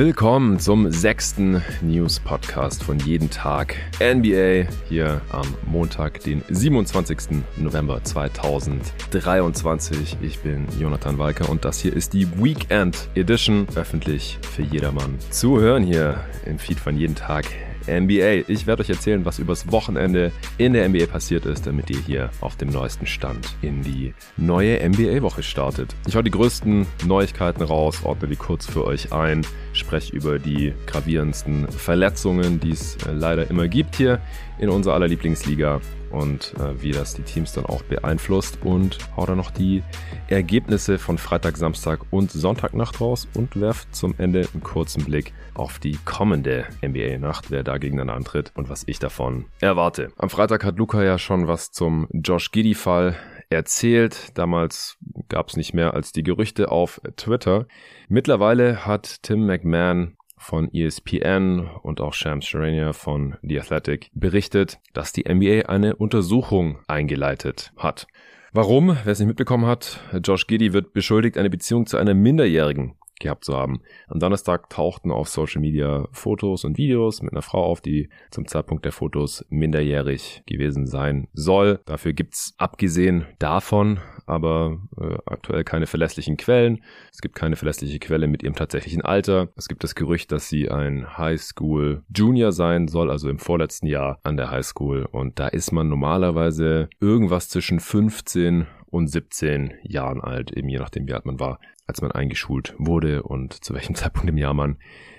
Willkommen zum sechsten News-Podcast von jeden Tag NBA hier am Montag, den 27. November 2023. Ich bin Jonathan Walker und das hier ist die Weekend Edition, öffentlich für jedermann zu hören hier im Feed von jeden Tag NBA. Ich werde euch erzählen, was übers Wochenende in der NBA passiert ist, damit ihr hier auf dem neuesten Stand in die neue NBA-Woche startet. Ich hau die größten Neuigkeiten raus, ordne die kurz für euch ein, spreche über die gravierendsten Verletzungen, die es äh, leider immer gibt hier in unserer aller Lieblingsliga und äh, wie das die Teams dann auch beeinflusst und hau dann noch die Ergebnisse von Freitag, Samstag und Sonntagnacht raus und werft zum Ende einen kurzen Blick auf die kommende NBA-Nacht, wer da gegeneinander antritt und was ich davon erwarte. Am Freitag hat Luca ja schon was zum Josh Giddy-Fall erzählt. Damals gab es nicht mehr als die Gerüchte auf Twitter. Mittlerweile hat Tim McMahon von ESPN und auch Shams Charania von The Athletic berichtet, dass die NBA eine Untersuchung eingeleitet hat. Warum? Wer es nicht mitbekommen hat, Josh Giddy wird beschuldigt, eine Beziehung zu einer Minderjährigen gehabt zu haben. Am Donnerstag tauchten auf Social Media Fotos und Videos mit einer Frau auf, die zum Zeitpunkt der Fotos minderjährig gewesen sein soll. Dafür gibt's abgesehen davon aber äh, aktuell keine verlässlichen Quellen. Es gibt keine verlässliche Quelle mit ihrem tatsächlichen Alter. Es gibt das Gerücht, dass sie ein Highschool Junior sein soll, also im vorletzten Jahr an der Highschool. Und da ist man normalerweise irgendwas zwischen 15 und 17 Jahren alt, eben je nachdem wie alt man war als man eingeschult wurde und zu welchem Zeitpunkt im Jahr man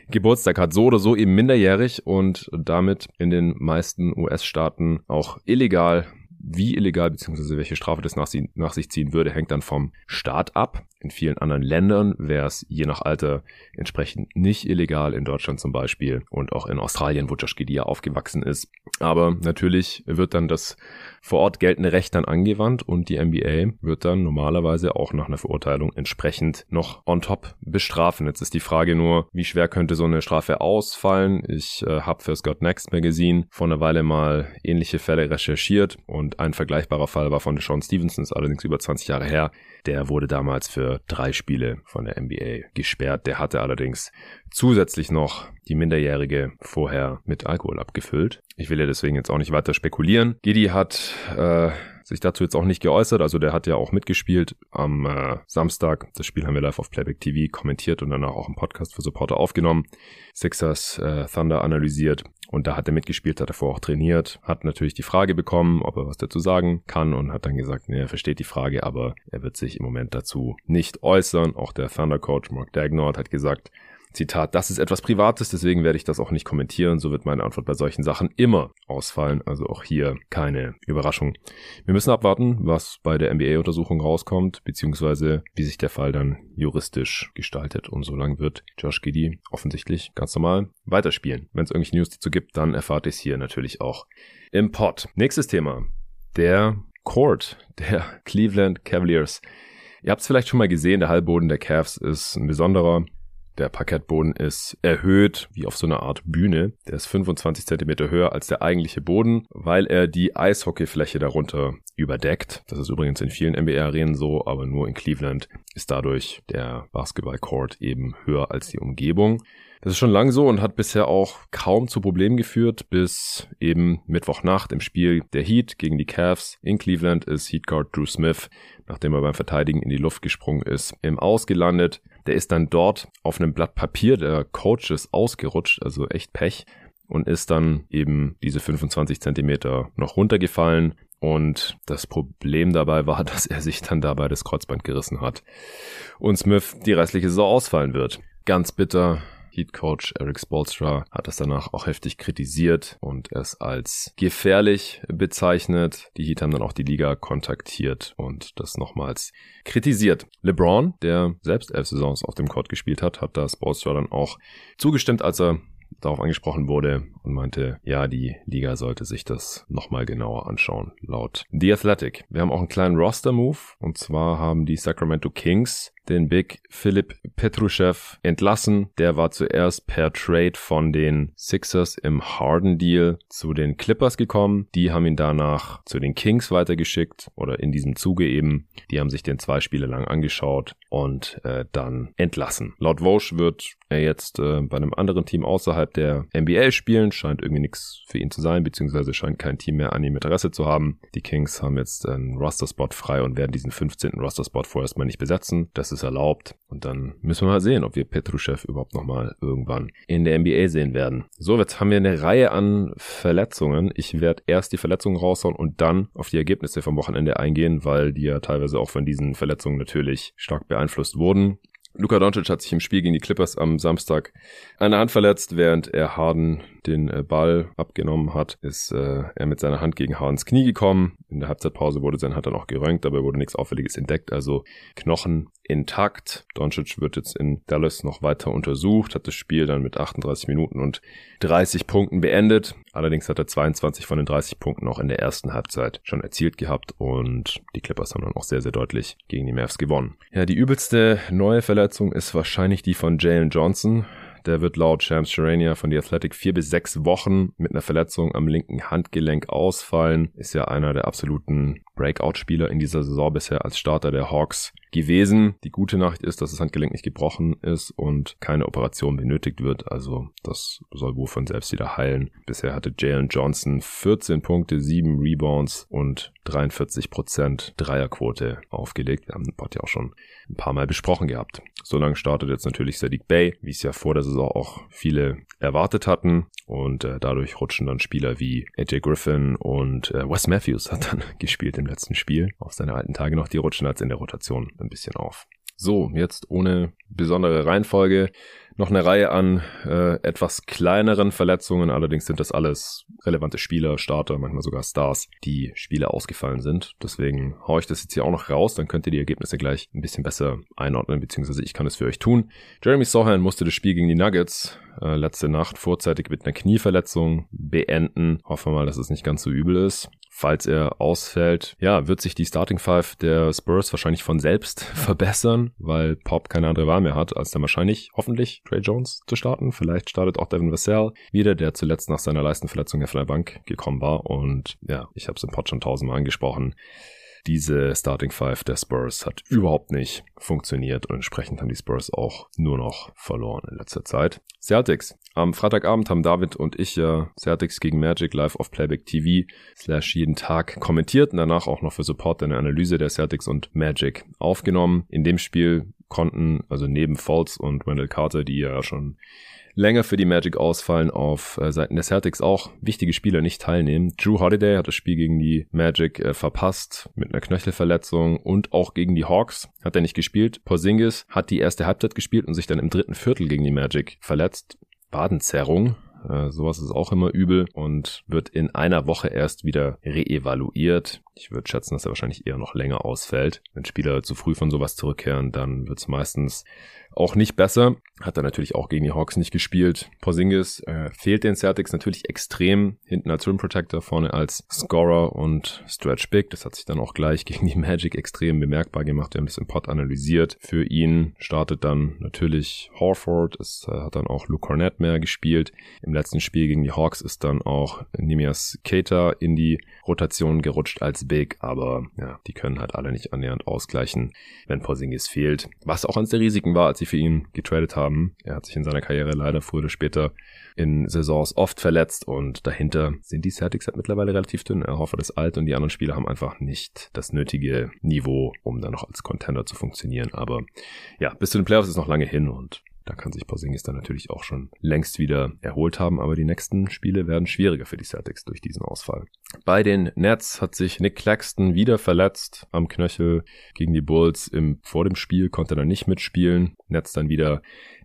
Geburtstag hat. So oder so eben minderjährig und damit in den meisten US-Staaten auch illegal wie illegal bzw. welche Strafe das nach, sie, nach sich ziehen würde, hängt dann vom Staat ab. In vielen anderen Ländern wäre es je nach Alter entsprechend nicht illegal, in Deutschland zum Beispiel und auch in Australien, wo Josh Giddy aufgewachsen ist. Aber natürlich wird dann das vor Ort geltende Recht dann angewandt und die NBA wird dann normalerweise auch nach einer Verurteilung entsprechend noch on top bestrafen. Jetzt ist die Frage nur, wie schwer könnte so eine Strafe ausfallen? Ich äh, habe für Scott Next Magazine vor einer Weile mal ähnliche Fälle recherchiert und ein vergleichbarer Fall war von Sean Stevenson, ist allerdings über 20 Jahre her. Der wurde damals für drei Spiele von der NBA gesperrt. Der hatte allerdings zusätzlich noch die Minderjährige vorher mit Alkohol abgefüllt. Ich will ja deswegen jetzt auch nicht weiter spekulieren. Giddy hat äh, sich dazu jetzt auch nicht geäußert. Also der hat ja auch mitgespielt am äh, Samstag. Das Spiel haben wir live auf Playback TV kommentiert und danach auch im Podcast für Supporter aufgenommen. Sixers äh, Thunder analysiert und da hat er mitgespielt, hat vorher auch trainiert, hat natürlich die Frage bekommen, ob er was dazu sagen kann und hat dann gesagt, nee, er versteht die Frage, aber er wird sich im Moment dazu nicht äußern. Auch der Thunder Coach Mark Dagnord hat gesagt, Zitat, das ist etwas Privates, deswegen werde ich das auch nicht kommentieren. So wird meine Antwort bei solchen Sachen immer ausfallen. Also auch hier keine Überraschung. Wir müssen abwarten, was bei der NBA-Untersuchung rauskommt, beziehungsweise wie sich der Fall dann juristisch gestaltet. Und so lange wird Josh Giddy offensichtlich ganz normal weiterspielen. Wenn es irgendwelche News dazu gibt, dann erfahrt ihr es hier natürlich auch im Pod. Nächstes Thema. Der Court der Cleveland Cavaliers. Ihr habt es vielleicht schon mal gesehen, der Halbboden der Cavs ist ein besonderer. Der Parkettboden ist erhöht, wie auf so einer Art Bühne. Der ist 25 Zentimeter höher als der eigentliche Boden, weil er die Eishockeyfläche darunter überdeckt. Das ist übrigens in vielen NBA-Arenen so, aber nur in Cleveland ist dadurch der Basketballcourt eben höher als die Umgebung. Das ist schon lang so und hat bisher auch kaum zu Problemen geführt, bis eben Mittwochnacht im Spiel der Heat gegen die Cavs in Cleveland ist Heatguard Drew Smith, nachdem er beim Verteidigen in die Luft gesprungen ist, im Aus gelandet. Der ist dann dort auf einem Blatt Papier der Coaches ausgerutscht, also echt Pech, und ist dann eben diese 25 Zentimeter noch runtergefallen. Und das Problem dabei war, dass er sich dann dabei das Kreuzband gerissen hat. Und Smith die restliche Saison ausfallen wird. Ganz bitter Heat Coach Eric Spolstra hat das danach auch heftig kritisiert und es als gefährlich bezeichnet. Die Heat haben dann auch die Liga kontaktiert und das nochmals kritisiert. LeBron, der selbst elf Saisons auf dem Court gespielt hat, hat da Spolstra dann auch zugestimmt, als er darauf angesprochen wurde und meinte, ja, die Liga sollte sich das nochmal genauer anschauen, laut The Athletic. Wir haben auch einen kleinen Roster-Move und zwar haben die Sacramento Kings den Big Philipp Petruschew entlassen. Der war zuerst per Trade von den Sixers im Harden Deal zu den Clippers gekommen. Die haben ihn danach zu den Kings weitergeschickt oder in diesem Zuge eben. Die haben sich den zwei Spiele lang angeschaut und äh, dann entlassen. Laut Vosch wird er jetzt äh, bei einem anderen Team außerhalb der NBA spielen. Scheint irgendwie nichts für ihn zu sein, beziehungsweise scheint kein Team mehr an ihm Interesse zu haben. Die Kings haben jetzt einen Roster-Spot frei und werden diesen 15. Roster-Spot vorerst mal nicht besetzen. Das ist erlaubt. Und dann müssen wir mal sehen, ob wir Petruschew überhaupt nochmal irgendwann in der NBA sehen werden. So, jetzt haben wir eine Reihe an Verletzungen. Ich werde erst die Verletzungen raushauen und dann auf die Ergebnisse vom Wochenende eingehen, weil die ja teilweise auch von diesen Verletzungen natürlich stark beeinflusst wurden. Luka Doncic hat sich im Spiel gegen die Clippers am Samstag eine Hand verletzt, während er Harden den äh, Ball abgenommen hat, ist äh, er mit seiner Hand gegen Hardens Knie gekommen. In der Halbzeitpause wurde seine Hand dann auch geröntgt, aber wurde nichts Auffälliges entdeckt, also Knochen intakt. Doncic wird jetzt in Dallas noch weiter untersucht, hat das Spiel dann mit 38 Minuten und 30 Punkten beendet. Allerdings hat er 22 von den 30 Punkten auch in der ersten Halbzeit schon erzielt gehabt und die Clippers haben dann auch sehr, sehr deutlich gegen die Mavs gewonnen. Ja, die übelste neue Verletzung ist wahrscheinlich die von Jalen Johnson. Der wird laut Shams Charania von The Athletic vier bis sechs Wochen mit einer Verletzung am linken Handgelenk ausfallen. Ist ja einer der absoluten Breakout-Spieler in dieser Saison bisher als Starter der Hawks gewesen. Die gute Nachricht ist, dass das Handgelenk nicht gebrochen ist und keine Operation benötigt wird. Also das soll wohl von selbst wieder heilen. Bisher hatte Jalen Johnson 14 Punkte, 7 Rebounds und 43% Dreierquote aufgelegt. Wir haben den Pod ja auch schon ein paar Mal besprochen gehabt. So lange startet jetzt natürlich Sadiq Bay, wie es ja vor der Saison auch viele erwartet hatten. Und äh, dadurch rutschen dann Spieler wie AJ Griffin und äh, Wes Matthews hat dann gespielt im letzten Spiel. Auf seine alten Tage noch, die rutschen als in der Rotation ein bisschen auf. So, jetzt ohne besondere Reihenfolge noch eine Reihe an äh, etwas kleineren Verletzungen. Allerdings sind das alles relevante Spieler, Starter, manchmal sogar Stars, die Spiele ausgefallen sind. Deswegen haue ich das jetzt hier auch noch raus. Dann könnt ihr die Ergebnisse gleich ein bisschen besser einordnen, beziehungsweise ich kann es für euch tun. Jeremy Sohan musste das Spiel gegen die Nuggets äh, letzte Nacht vorzeitig mit einer Knieverletzung beenden. Hoffen wir mal, dass es nicht ganz so übel ist falls er ausfällt, ja, wird sich die Starting Five der Spurs wahrscheinlich von selbst verbessern, weil Pop keine andere Wahl mehr hat, als dann wahrscheinlich, hoffentlich, Trey Jones zu starten. Vielleicht startet auch Devin Vassell wieder, der zuletzt nach seiner Leistenverletzung von der Bank gekommen war. Und ja, ich habe es im Pod schon tausendmal angesprochen. Diese Starting Five der Spurs hat überhaupt nicht funktioniert und entsprechend haben die Spurs auch nur noch verloren in letzter Zeit. Celtics. Am Freitagabend haben David und ich ja Celtics gegen Magic live auf Playback TV slash jeden Tag kommentiert und danach auch noch für Support eine Analyse der Celtics und Magic aufgenommen. In dem Spiel konnten also neben Fultz und Wendell Carter, die ja schon länger für die Magic ausfallen, auf äh, Seiten der Celtics auch wichtige Spieler nicht teilnehmen. Drew Holiday hat das Spiel gegen die Magic äh, verpasst mit einer Knöchelverletzung und auch gegen die Hawks hat er nicht gespielt. Porzingis hat die erste Halbzeit gespielt und sich dann im dritten Viertel gegen die Magic verletzt. Badenzerrung. Äh, sowas ist auch immer übel und wird in einer Woche erst wieder reevaluiert. Ich würde schätzen, dass er wahrscheinlich eher noch länger ausfällt. Wenn Spieler zu früh von sowas zurückkehren, dann wird es meistens auch nicht besser. Hat er natürlich auch gegen die Hawks nicht gespielt. Porzingis äh, fehlt den Celtics natürlich extrem. Hinten als Rim Protector, vorne als Scorer und Stretch Big. Das hat sich dann auch gleich gegen die Magic extrem bemerkbar gemacht. Wir haben das im Pod analysiert. Für ihn startet dann natürlich Horford. Es äh, hat dann auch Luke Cornett mehr gespielt. Im letzten Spiel gegen die Hawks ist dann auch Nimias Keita in die Rotation gerutscht als Big. Aber ja, die können halt alle nicht annähernd ausgleichen, wenn Porzingis fehlt. Was auch eines der Risiken war, als sie für ihn getradet haben. Er hat sich in seiner Karriere leider früher oder später in Saisons oft verletzt und dahinter sind die Celtics halt mittlerweile relativ dünn. Er hoffe, das alt und die anderen Spieler haben einfach nicht das nötige Niveau, um dann noch als Contender zu funktionieren. Aber ja, bis zu den Playoffs ist noch lange hin und da kann sich Porzingis dann natürlich auch schon längst wieder erholt haben, aber die nächsten Spiele werden schwieriger für die Celtics durch diesen Ausfall. Bei den Nets hat sich Nick Claxton wieder verletzt am Knöchel gegen die Bulls. Im, vor dem Spiel konnte er dann nicht mitspielen. Nets dann wieder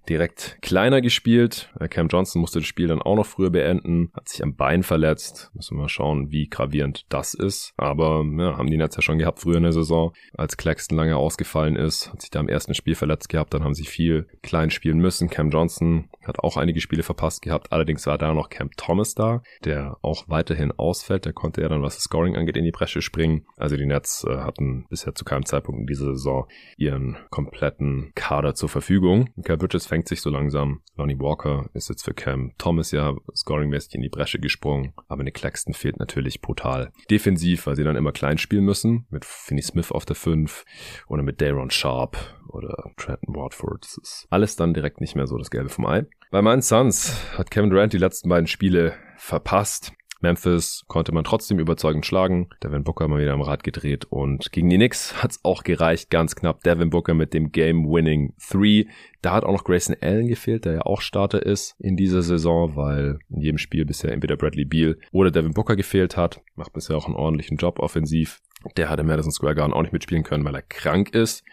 direkt kleiner gespielt. Äh, Cam Johnson musste das Spiel dann auch noch früher beenden, hat sich am Bein verletzt. Müssen wir mal schauen, wie gravierend das ist. Aber ja, haben die Nets ja schon gehabt früher in der Saison, als Claxton lange ausgefallen ist, hat sich da im ersten Spiel verletzt gehabt, dann haben sie viel klein spielen müssen. Cam Johnson hat auch einige Spiele verpasst gehabt. Allerdings war da noch Cam Thomas da, der auch weiterhin ausfällt. Der konnte ja dann, was das Scoring angeht, in die Bresche springen. Also die Nets äh, hatten bisher zu keinem Zeitpunkt in dieser Saison ihren kompletten Kader zur Verfügung. Cam Bridges fängt sich so langsam. Lonnie Walker ist jetzt für Cam Thomas ja scoringmäßig in die Bresche gesprungen. Aber Nick Claxton fehlt natürlich brutal. Defensiv, weil sie dann immer klein spielen müssen. Mit Finney Smith auf der 5 oder mit Daron Sharp oder Trenton Watford. Das ist alles dann direkt nicht mehr so das Gelbe vom Ei. Bei meinen Suns hat Kevin Durant die letzten beiden Spiele verpasst. Memphis konnte man trotzdem überzeugend schlagen. Devin Booker mal wieder am Rad gedreht und gegen die Knicks hat's auch gereicht, ganz knapp. Devin Booker mit dem Game-Winning 3. Da hat auch noch Grayson Allen gefehlt, der ja auch Starter ist in dieser Saison, weil in jedem Spiel bisher entweder Bradley Beal oder Devin Booker gefehlt hat. Macht bisher auch einen ordentlichen Job offensiv. Der hatte Madison Square Garden auch nicht mitspielen können, weil er krank ist.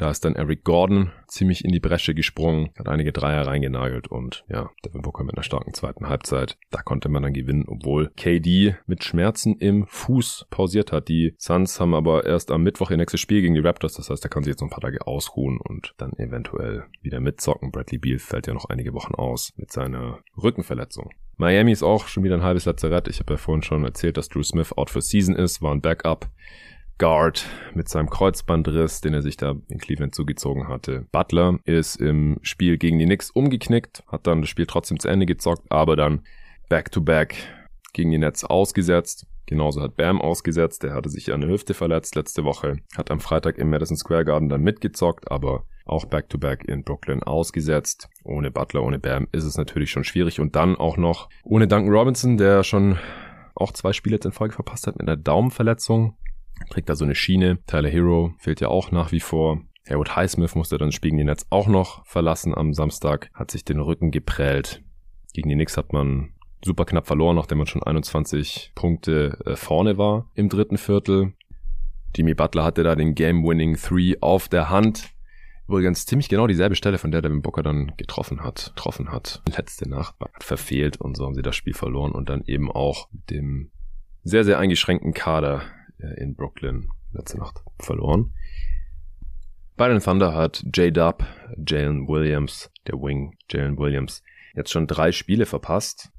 Da ist dann Eric Gordon ziemlich in die Bresche gesprungen, hat einige Dreier reingenagelt und ja, Devin Booker mit einer starken zweiten Halbzeit. Da konnte man dann gewinnen, obwohl KD mit Schmerzen im Fuß pausiert hat. Die Suns haben aber erst am Mittwoch ihr nächstes Spiel gegen die Raptors, das heißt, da kann sich jetzt noch ein paar Tage ausruhen und dann eventuell wieder mitzocken. Bradley Beal fällt ja noch einige Wochen aus mit seiner Rückenverletzung. Miami ist auch schon wieder ein halbes Lazarett. Ich habe ja vorhin schon erzählt, dass Drew Smith out for season ist, war ein Backup. Guard mit seinem Kreuzbandriss, den er sich da in Cleveland zugezogen hatte. Butler ist im Spiel gegen die Knicks umgeknickt, hat dann das Spiel trotzdem zu Ende gezockt, aber dann back-to-back -back gegen die Nets ausgesetzt. Genauso hat Bam ausgesetzt, der hatte sich an der Hüfte verletzt letzte Woche, hat am Freitag im Madison Square Garden dann mitgezockt, aber auch back-to-back -back in Brooklyn ausgesetzt. Ohne Butler, ohne Bam ist es natürlich schon schwierig und dann auch noch ohne Duncan Robinson, der schon auch zwei Spiele jetzt in Folge verpasst hat mit einer Daumenverletzung trägt da so eine Schiene. Tyler Hero fehlt ja auch nach wie vor. Harold Highsmith musste dann das die Netz auch noch verlassen am Samstag, hat sich den Rücken geprellt. Gegen die Knicks hat man super knapp verloren, nachdem man schon 21 Punkte äh, vorne war im dritten Viertel. Jimmy Butler hatte da den Game-Winning 3 auf der Hand. Übrigens ziemlich genau dieselbe Stelle, von der Devin Booker dann getroffen hat, getroffen hat. Letzte Nacht hat verfehlt und so haben sie das Spiel verloren und dann eben auch mit dem sehr, sehr eingeschränkten Kader äh, in Brooklyn letzte Nacht verloren. Bei den Thunder hat J-Dub, Jalen Williams, der Wing Jalen Williams, jetzt schon drei Spiele verpasst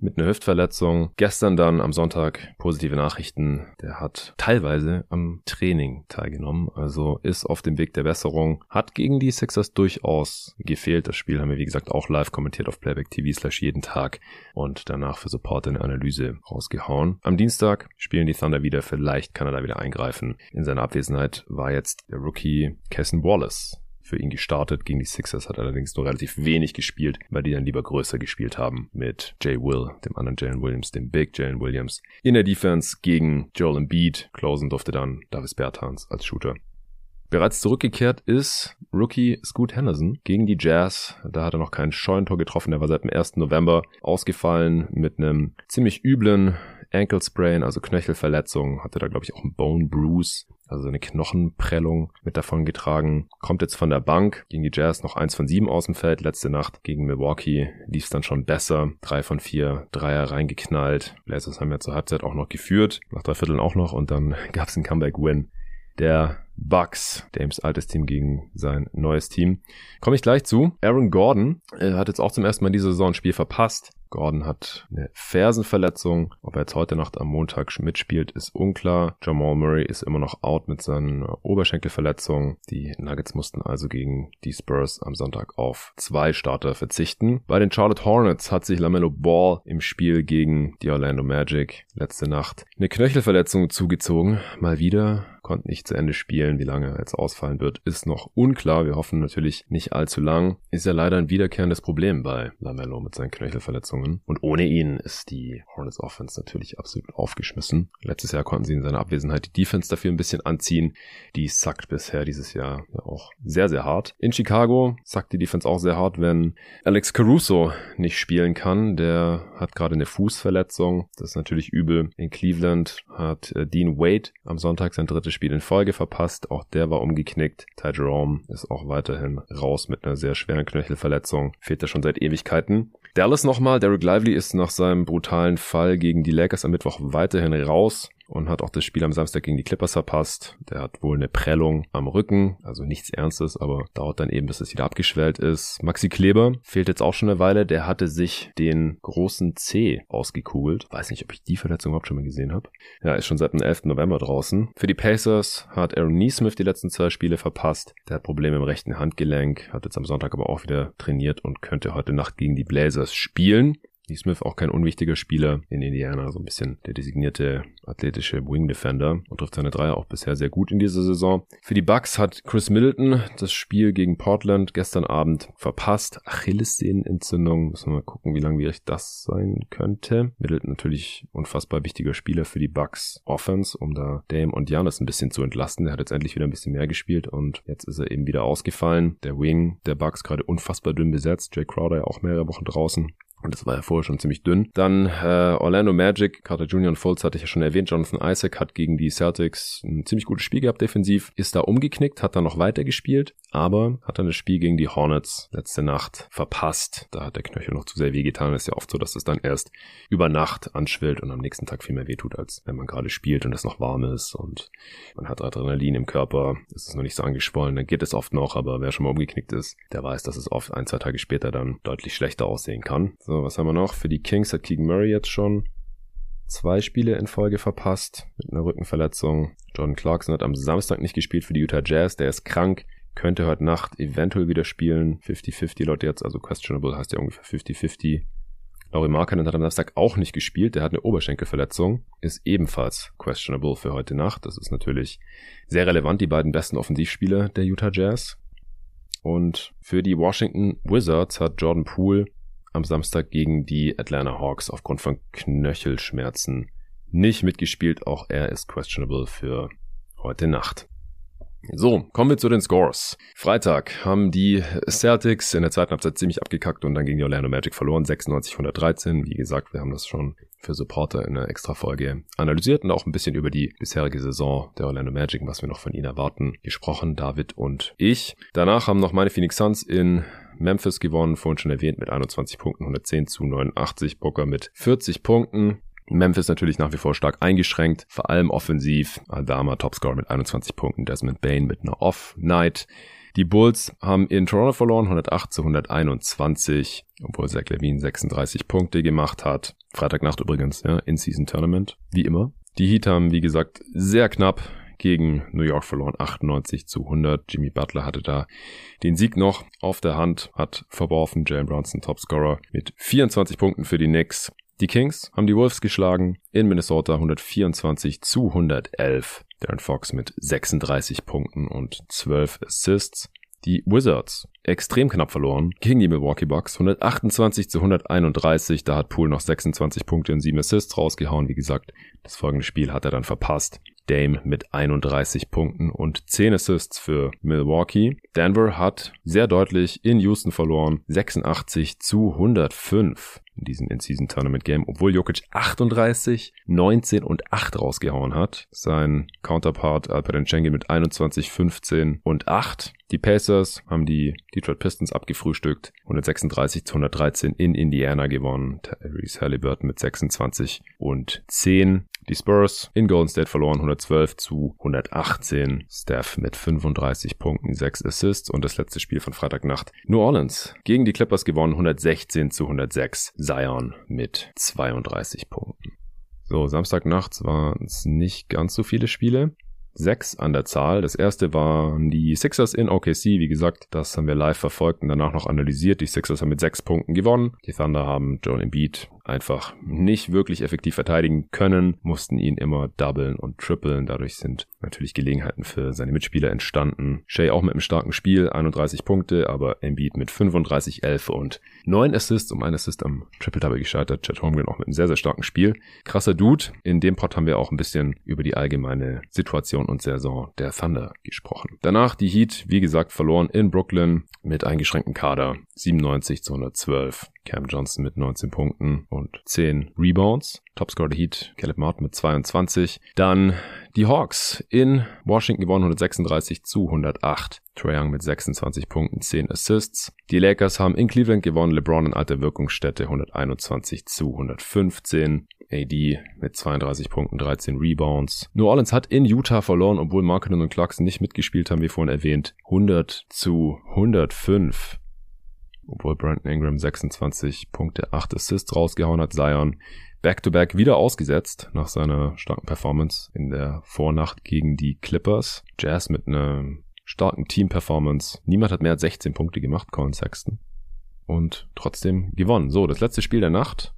mit einer Hüftverletzung. Gestern dann am Sonntag positive Nachrichten. Der hat teilweise am Training teilgenommen, also ist auf dem Weg der Besserung. Hat gegen die Sixers durchaus gefehlt. Das Spiel haben wir wie gesagt auch live kommentiert auf Playback TV slash jeden Tag und danach für Support eine Analyse rausgehauen. Am Dienstag spielen die Thunder wieder. Vielleicht kann er da wieder eingreifen. In seiner Abwesenheit war jetzt der Rookie Cassen Wallace für ihn gestartet. Gegen die Sixers hat allerdings nur relativ wenig gespielt, weil die dann lieber größer gespielt haben mit Jay Will, dem anderen Jalen Williams, dem Big Jalen Williams. In der Defense gegen Joel Embiid. Closen durfte dann Davis Bertans als Shooter. Bereits zurückgekehrt ist Rookie Scoot Henderson gegen die Jazz. Da hat er noch kein Scheunentor getroffen. Der war seit dem 1. November ausgefallen mit einem ziemlich üblen Ankle Sprain, also Knöchelverletzung. Hatte da, glaube ich, auch einen Bone Bruise also eine Knochenprellung mit davon getragen. Kommt jetzt von der Bank gegen die Jazz noch eins von sieben aus dem Feld. Letzte Nacht gegen Milwaukee lief es dann schon besser. Drei von vier Dreier reingeknallt. Blazers haben ja zur Halbzeit auch noch geführt. Nach drei Vierteln auch noch und dann gab es einen Comeback-Win. Der Bucks, Dames altes Team gegen sein neues Team. Komme ich gleich zu. Aaron Gordon äh, hat jetzt auch zum ersten Mal diese Saison ein Spiel verpasst. Gordon hat eine Fersenverletzung. Ob er jetzt heute Nacht am Montag mitspielt, ist unklar. Jamal Murray ist immer noch out mit seiner Oberschenkelverletzung. Die Nuggets mussten also gegen die Spurs am Sonntag auf zwei Starter verzichten. Bei den Charlotte Hornets hat sich LaMelo Ball im Spiel gegen die Orlando Magic letzte Nacht eine Knöchelverletzung zugezogen. Mal wieder konnte nicht zu Ende spielen. Wie lange er jetzt ausfallen wird, ist noch unklar. Wir hoffen natürlich nicht allzu lang. Ist ja leider ein wiederkehrendes Problem bei LaMelo mit seinen Knöchelverletzungen. Und ohne ihn ist die Hornets Offense natürlich absolut aufgeschmissen. Letztes Jahr konnten sie in seiner Abwesenheit die Defense dafür ein bisschen anziehen. Die sackt bisher dieses Jahr ja auch sehr, sehr hart. In Chicago sackt die Defense auch sehr hart, wenn Alex Caruso nicht spielen kann. Der hat gerade eine Fußverletzung. Das ist natürlich übel. In Cleveland hat äh, Dean Wade am Sonntag sein drittes Spiel in Folge verpasst. Auch der war umgeknickt. Ty Jerome ist auch weiterhin raus mit einer sehr schweren Knöchelverletzung. Fehlt er schon seit Ewigkeiten. Dallas nochmal. Derek Lively ist nach seinem brutalen Fall gegen die Lakers am Mittwoch weiterhin raus und hat auch das Spiel am Samstag gegen die Clippers verpasst. Der hat wohl eine Prellung am Rücken, also nichts Ernstes, aber dauert dann eben, bis es wieder abgeschwellt ist. Maxi Kleber fehlt jetzt auch schon eine Weile. Der hatte sich den großen C ausgekugelt. Weiß nicht, ob ich die Verletzung überhaupt schon mal gesehen habe. Ja, ist schon seit dem 11. November draußen. Für die Pacers hat Aaron Neesmith die letzten zwei Spiele verpasst. Der hat Probleme im rechten Handgelenk, hat jetzt am Sonntag aber auch wieder trainiert und könnte heute Nacht gegen die Blazers spielen. Lee Smith auch kein unwichtiger Spieler in Indiana, so ein bisschen der designierte athletische Wing Defender und trifft seine Dreier auch bisher sehr gut in dieser Saison. Für die Bucks hat Chris Middleton das Spiel gegen Portland gestern Abend verpasst. Achillessehnenentzündung. Müssen wir mal gucken, wie langwierig das sein könnte. Middleton natürlich unfassbar wichtiger Spieler für die Bucks Offense, um da Dame und Janis ein bisschen zu entlasten. Der hat jetzt endlich wieder ein bisschen mehr gespielt und jetzt ist er eben wieder ausgefallen. Der Wing der Bucks gerade unfassbar dünn besetzt. Jay Crowder ja auch mehrere Wochen draußen. Und das war ja vorher schon ziemlich dünn. Dann äh, Orlando Magic, Carter Jr. und Fultz hatte ich ja schon erwähnt. Jonathan Isaac hat gegen die Celtics ein ziemlich gutes Spiel gehabt defensiv. Ist da umgeknickt, hat dann noch weiter gespielt, aber hat dann das Spiel gegen die Hornets letzte Nacht verpasst. Da hat der Knöchel noch zu sehr wehgetan. ist ja oft so, dass es dann erst über Nacht anschwillt und am nächsten Tag viel mehr wehtut, als wenn man gerade spielt und es noch warm ist und man hat Adrenalin im Körper. Es ist noch nicht so angeschwollen, dann geht es oft noch, aber wer schon mal umgeknickt ist, der weiß, dass es oft ein, zwei Tage später dann deutlich schlechter aussehen kann. So, was haben wir noch? Für die Kings hat Keegan Murray jetzt schon zwei Spiele in Folge verpasst mit einer Rückenverletzung. Jordan Clarkson hat am Samstag nicht gespielt für die Utah Jazz. Der ist krank, könnte heute Nacht eventuell wieder spielen. 50-50 Leute jetzt, also questionable heißt ja ungefähr 50-50. Laurie Markkanen hat am Samstag auch nicht gespielt. Der hat eine Oberschenkelverletzung. Ist ebenfalls questionable für heute Nacht. Das ist natürlich sehr relevant. Die beiden besten Offensivspieler der Utah Jazz. Und für die Washington Wizards hat Jordan Poole am Samstag gegen die Atlanta Hawks aufgrund von Knöchelschmerzen nicht mitgespielt. Auch er ist questionable für heute Nacht. So, kommen wir zu den Scores. Freitag haben die Celtics in der zweiten Halbzeit ziemlich abgekackt und dann gegen die Orlando Magic verloren, 96-113. Wie gesagt, wir haben das schon für Supporter in einer extra Folge analysiert und auch ein bisschen über die bisherige Saison der Orlando Magic, was wir noch von ihnen erwarten, gesprochen, David und ich. Danach haben noch meine Phoenix Suns in Memphis gewonnen, vorhin schon erwähnt, mit 21 Punkten, 110 zu 89. Booker mit 40 Punkten. Memphis natürlich nach wie vor stark eingeschränkt, vor allem offensiv. Adama Topscorer mit 21 Punkten, Desmond Bain mit einer Off-Night. Die Bulls haben in Toronto verloren, 108 zu 121, obwohl Zach Levine 36 Punkte gemacht hat. Freitagnacht übrigens, ja, In-Season Tournament, wie immer. Die Heat haben, wie gesagt, sehr knapp gegen New York verloren, 98 zu 100. Jimmy Butler hatte da den Sieg noch auf der Hand, hat verworfen. Jalen Bronson Topscorer mit 24 Punkten für die Knicks. Die Kings haben die Wolves geschlagen in Minnesota 124 zu 111. Darren Fox mit 36 Punkten und 12 Assists. Die Wizards extrem knapp verloren gegen die Milwaukee Bucks 128 zu 131. Da hat Poole noch 26 Punkte und 7 Assists rausgehauen. Wie gesagt, das folgende Spiel hat er dann verpasst. Dame mit 31 Punkten und 10 Assists für Milwaukee. Denver hat sehr deutlich in Houston verloren, 86 zu 105 in diesem In-Season Tournament Game, obwohl Jokic 38, 19 und 8 rausgehauen hat. Sein Counterpart Alperen Schengen mit 21, 15 und 8. Die Pacers haben die Detroit Pistons abgefrühstückt, 136 zu 113 in Indiana gewonnen. Tyrese Halliburton mit 26 und 10. Die Spurs in Golden State verloren 112 zu 118. Steph mit 35 Punkten, 6 Assists und das letzte Spiel von Freitagnacht. New Orleans gegen die Clippers gewonnen 116 zu 106. Zion mit 32 Punkten. So, Samstagnachts waren es nicht ganz so viele Spiele sechs an der Zahl. Das erste waren die Sixers in OKC. Wie gesagt, das haben wir live verfolgt und danach noch analysiert. Die Sixers haben mit sechs Punkten gewonnen. Die Thunder haben Joel Embiid einfach nicht wirklich effektiv verteidigen können, mussten ihn immer doublen und triplen. Dadurch sind natürlich Gelegenheiten für seine Mitspieler entstanden. Shea auch mit einem starken Spiel, 31 Punkte, aber Embiid mit 35, 11 und 9 Assists, um ein Assist am Triple-Double gescheitert. Chad Holmgren auch mit einem sehr, sehr starken Spiel. Krasser Dude. In dem Pod haben wir auch ein bisschen über die allgemeine Situation und Saison der Thunder gesprochen. Danach die Heat, wie gesagt, verloren in Brooklyn mit eingeschränktem Kader. 97 zu 112 Cam Johnson mit 19 Punkten und 10 Rebounds. Topscorer der Heat, Caleb Martin mit 22. Dann die Hawks in Washington gewonnen 136 zu 108. Trae Young mit 26 Punkten, 10 Assists. Die Lakers haben in Cleveland gewonnen, LeBron in alter Wirkungsstätte 121 zu 115. AD mit 32 Punkten, 13 Rebounds. New Orleans hat in Utah verloren, obwohl Markkinen und Clarkson nicht mitgespielt haben, wie vorhin erwähnt. 100 zu 105 obwohl Brandon Ingram 26 Punkte, 8 Assists rausgehauen hat. Zion Back-to-Back -back wieder ausgesetzt nach seiner starken Performance in der Vornacht gegen die Clippers. Jazz mit einer starken Team-Performance. Niemand hat mehr als 16 Punkte gemacht, Colin Sexton. Und trotzdem gewonnen. So, das letzte Spiel der Nacht.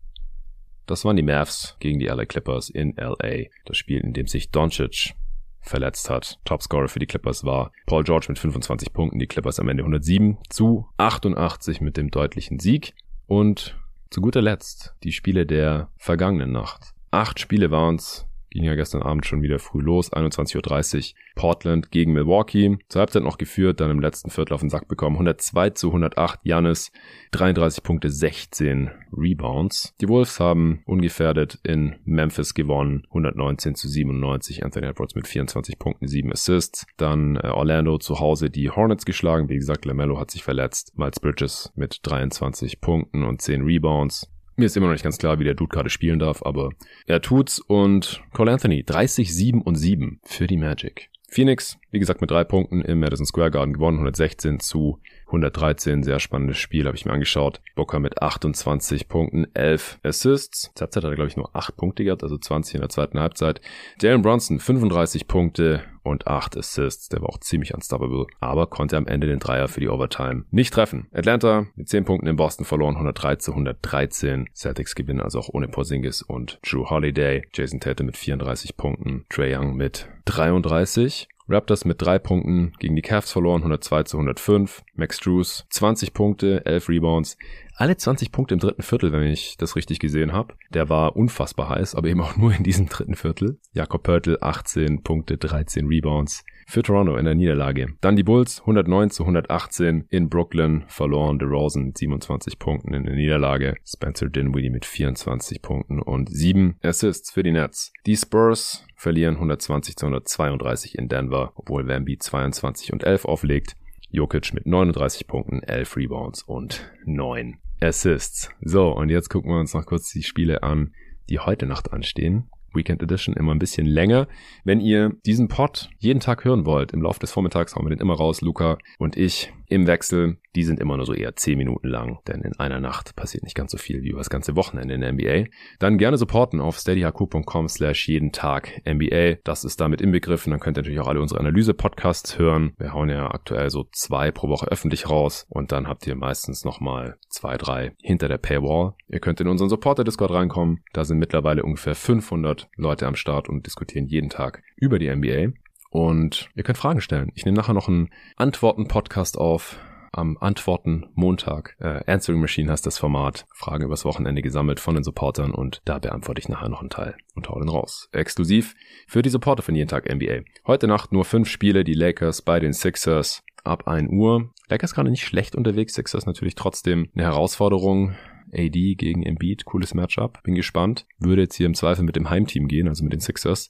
Das waren die Mavs gegen die LA Clippers in LA. Das Spiel, in dem sich Doncic verletzt hat. Topscorer für die Clippers war Paul George mit 25 Punkten. Die Clippers am Ende 107 zu 88 mit dem deutlichen Sieg. Und zu guter Letzt die Spiele der vergangenen Nacht. Acht Spiele waren es, ging ja gestern Abend schon wieder früh los, 21.30 Uhr. Portland gegen Milwaukee. Zur Halbzeit noch geführt, dann im letzten Viertel auf den Sack bekommen. 102 zu 108. Janis 33 Punkte, 16 Rebounds. Die Wolves haben ungefährdet in Memphis gewonnen. 119 zu 97. Anthony Edwards mit 24 Punkten, 7 Assists. Dann äh, Orlando zu Hause die Hornets geschlagen. Wie gesagt, LaMelo hat sich verletzt. Miles Bridges mit 23 Punkten und 10 Rebounds. Mir ist immer noch nicht ganz klar, wie der Dude gerade spielen darf, aber er tut's und Cole Anthony 30, 7 und 7 für die Magic. Phoenix, wie gesagt, mit drei Punkten im Madison Square Garden gewonnen, 116 zu 113, sehr spannendes Spiel, habe ich mir angeschaut. Booker mit 28 Punkten, 11 Assists. Zur hat er, glaube ich, nur 8 Punkte gehabt, also 20 in der zweiten Halbzeit. Jalen Bronson, 35 Punkte und 8 Assists. Der war auch ziemlich unstoppable, aber konnte am Ende den Dreier für die Overtime nicht treffen. Atlanta mit 10 Punkten in Boston verloren, 103 zu 113. Celtics gewinnen also auch ohne Porzingis und Drew Holiday. Jason Tatum mit 34 Punkten, Trey Young mit 33. Raptors mit drei Punkten gegen die Cavs verloren, 102 zu 105. Max Drews 20 Punkte, 11 Rebounds. Alle 20 Punkte im dritten Viertel, wenn ich das richtig gesehen habe. Der war unfassbar heiß, aber eben auch nur in diesem dritten Viertel. Jakob Pörtl 18 Punkte, 13 Rebounds für Toronto in der Niederlage. Dann die Bulls 109 zu 118 in Brooklyn verloren. DeRozan mit 27 Punkten in der Niederlage. Spencer Dinwiddie mit 24 Punkten und 7 Assists für die Nets. Die Spurs verlieren 120 zu 132 in Denver, obwohl Wemby 22 und 11 auflegt. Jokic mit 39 Punkten, 11 Rebounds und 9 Assists. So, und jetzt gucken wir uns noch kurz die Spiele an, die heute Nacht anstehen. Weekend Edition immer ein bisschen länger. Wenn ihr diesen Pod jeden Tag hören wollt, im Laufe des Vormittags hauen wir den immer raus, Luca und ich im Wechsel. Die sind immer nur so eher 10 Minuten lang, denn in einer Nacht passiert nicht ganz so viel wie über das ganze Wochenende in der NBA. Dann gerne supporten auf steadyhq.com slash jeden Tag NBA. Das ist damit inbegriffen. Dann könnt ihr natürlich auch alle unsere Analyse-Podcasts hören. Wir hauen ja aktuell so zwei pro Woche öffentlich raus und dann habt ihr meistens nochmal zwei, drei hinter der Paywall. Ihr könnt in unseren Supporter-Discord reinkommen. Da sind mittlerweile ungefähr 500 Leute am Start und diskutieren jeden Tag über die NBA. Und ihr könnt Fragen stellen. Ich nehme nachher noch einen Antworten-Podcast auf am Antworten Montag. Äh, Answering Machine heißt das Format. Fragen übers Wochenende gesammelt von den Supportern und da beantworte ich nachher noch einen Teil und hau den raus. Exklusiv für die Supporter von jeden Tag NBA. Heute Nacht nur fünf Spiele, die Lakers bei den Sixers ab 1 Uhr. Lakers gerade nicht schlecht unterwegs, Sixers natürlich trotzdem eine Herausforderung. AD gegen Embiid, cooles Matchup. Bin gespannt. Würde jetzt hier im Zweifel mit dem Heimteam gehen, also mit den Sixers.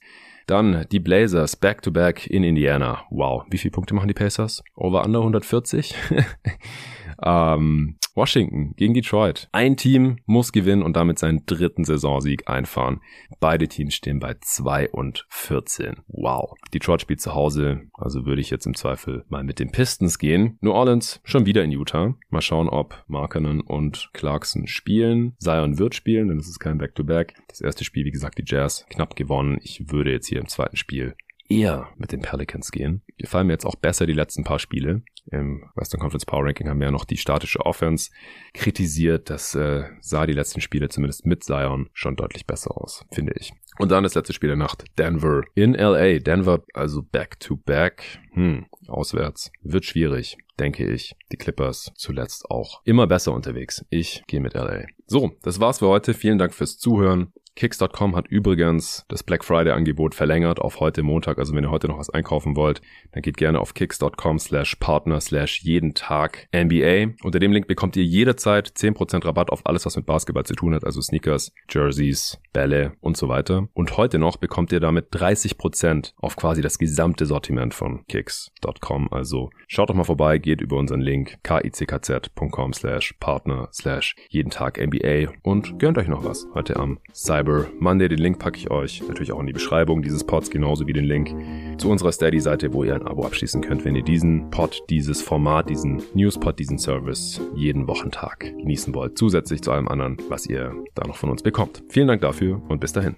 Dann die Blazers back-to-back -back in Indiana. Wow, wie viele Punkte machen die Pacers? Over under 140? ähm, Washington gegen Detroit. Ein Team muss gewinnen und damit seinen dritten Saisonsieg einfahren. Beide Teams stehen bei 2 und 14. Wow. Detroit spielt zu Hause, also würde ich jetzt im Zweifel mal mit den Pistons gehen. New Orleans schon wieder in Utah. Mal schauen, ob Markkanen und Clarkson spielen. Zion wird spielen, denn es ist kein Back-to-Back. -Back. Das erste Spiel, wie gesagt, die Jazz knapp gewonnen. Ich würde jetzt hier im zweiten Spiel eher mit den Pelicans gehen. Gefallen mir jetzt auch besser die letzten paar Spiele. Im Western Conference Power Ranking haben wir ja noch die statische Offense kritisiert. Das äh, sah die letzten Spiele zumindest mit Zion schon deutlich besser aus, finde ich. Und dann das letzte Spiel der Nacht. Denver in LA. Denver also back to back. Hm, auswärts. Wird schwierig, denke ich. Die Clippers zuletzt auch immer besser unterwegs. Ich gehe mit LA. So, das war's für heute. Vielen Dank fürs Zuhören. Kicks.com hat übrigens das Black Friday Angebot verlängert auf heute Montag. Also wenn ihr heute noch was einkaufen wollt, dann geht gerne auf kicks.com slash partner slash jeden Tag NBA. Unter dem Link bekommt ihr jederzeit 10% Rabatt auf alles, was mit Basketball zu tun hat. Also Sneakers, Jerseys, Bälle und so weiter. Und heute noch bekommt ihr damit 30% auf quasi das gesamte Sortiment von kicks.com. Also schaut doch mal vorbei, geht über unseren Link kickz.com slash partner slash jeden Tag NBA und gönnt euch noch was heute am Cyber Monday. Den Link packe ich euch natürlich auch in die Beschreibung dieses Pods, genauso wie den Link zu unserer Steady-Seite, wo ihr ein Abo abschließen könnt, wenn ihr diesen Pod, dieses Format, diesen Newspod, diesen Service jeden Wochentag genießen wollt. Zusätzlich zu allem anderen, was ihr da noch von uns bekommt. Vielen Dank dafür und bis dahin.